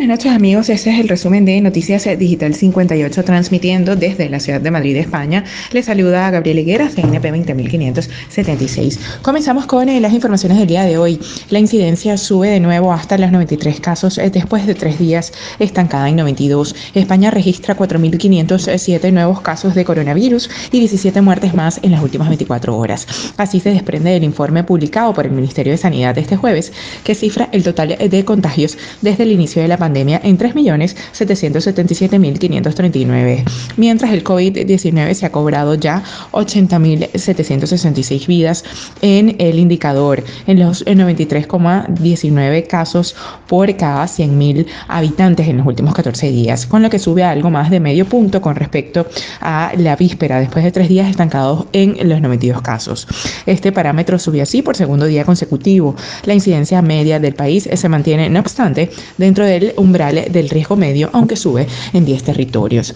Buenas noches amigos, este es el resumen de Noticias Digital 58 transmitiendo desde la ciudad de Madrid, España. Les saluda Gabriel Higuera, CNP 20576. Comenzamos con eh, las informaciones del día de hoy. La incidencia sube de nuevo hasta los 93 casos eh, después de tres días estancada en 92. España registra 4.507 nuevos casos de coronavirus y 17 muertes más en las últimas 24 horas. Así se desprende del informe publicado por el Ministerio de Sanidad este jueves que cifra el total de contagios desde el inicio de la pandemia pandemia en 3.777.539, mientras el COVID-19 se ha cobrado ya 80.766 vidas en el indicador, en los 93,19 casos por cada 100.000 habitantes en los últimos 14 días, con lo que sube a algo más de medio punto con respecto a la víspera, después de tres días estancados en los 92 casos. Este parámetro sube así por segundo día consecutivo. La incidencia media del país se mantiene, no obstante, dentro del umbral del riesgo medio, aunque sube en 10 territorios.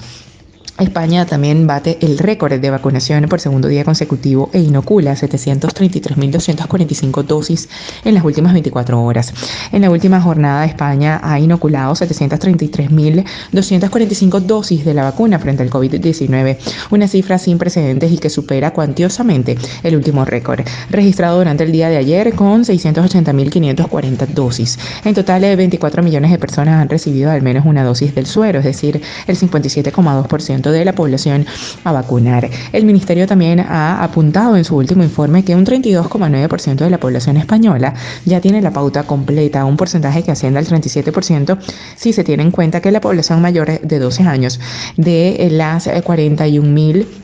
España también bate el récord de vacunación por segundo día consecutivo e inocula 733.245 dosis en las últimas 24 horas. En la última jornada, España ha inoculado 733.245 dosis de la vacuna frente al COVID-19, una cifra sin precedentes y que supera cuantiosamente el último récord, registrado durante el día de ayer con 680.540 dosis. En total, 24 millones de personas han recibido al menos una dosis del suero, es decir, el 57,2% de la población a vacunar. El ministerio también ha apuntado en su último informe que un 32,9% de la población española ya tiene la pauta completa, un porcentaje que asciende al 37% si se tiene en cuenta que la población mayor de 12 años de las 41.000 218,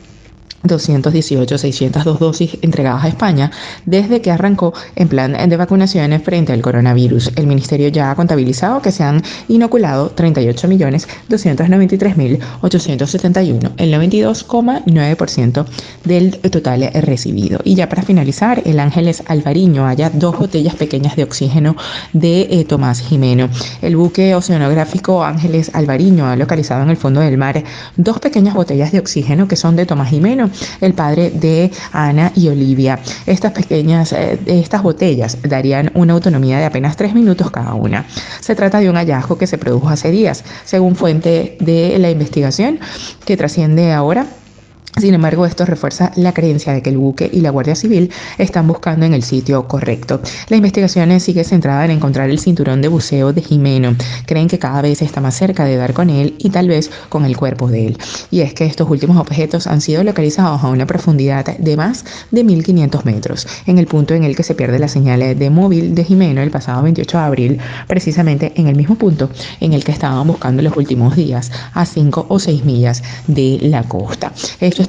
602 dosis entregadas a España desde que arrancó en plan de vacunaciones frente al coronavirus. El ministerio ya ha contabilizado que se han inoculado 38.293.871, el 92,9% del total recibido. Y ya para finalizar, el Ángeles Alvariño haya dos botellas pequeñas de oxígeno de eh, Tomás Jimeno. El buque oceanográfico Ángeles Alvariño ha localizado en el fondo del mar dos pequeñas botellas de oxígeno que son de Tomás Jimeno el padre de Ana y Olivia. Estas pequeñas, eh, estas botellas darían una autonomía de apenas tres minutos cada una. Se trata de un hallazgo que se produjo hace días, según fuente de la investigación que trasciende ahora sin embargo, esto refuerza la creencia de que el buque y la Guardia Civil están buscando en el sitio correcto. La investigación sigue centrada en encontrar el cinturón de buceo de Jimeno. Creen que cada vez está más cerca de dar con él y tal vez con el cuerpo de él. Y es que estos últimos objetos han sido localizados a una profundidad de más de 1500 metros, en el punto en el que se pierde la señal de móvil de Jimeno el pasado 28 de abril, precisamente en el mismo punto en el que estaban buscando los últimos días, a 5 o 6 millas de la costa. Esto es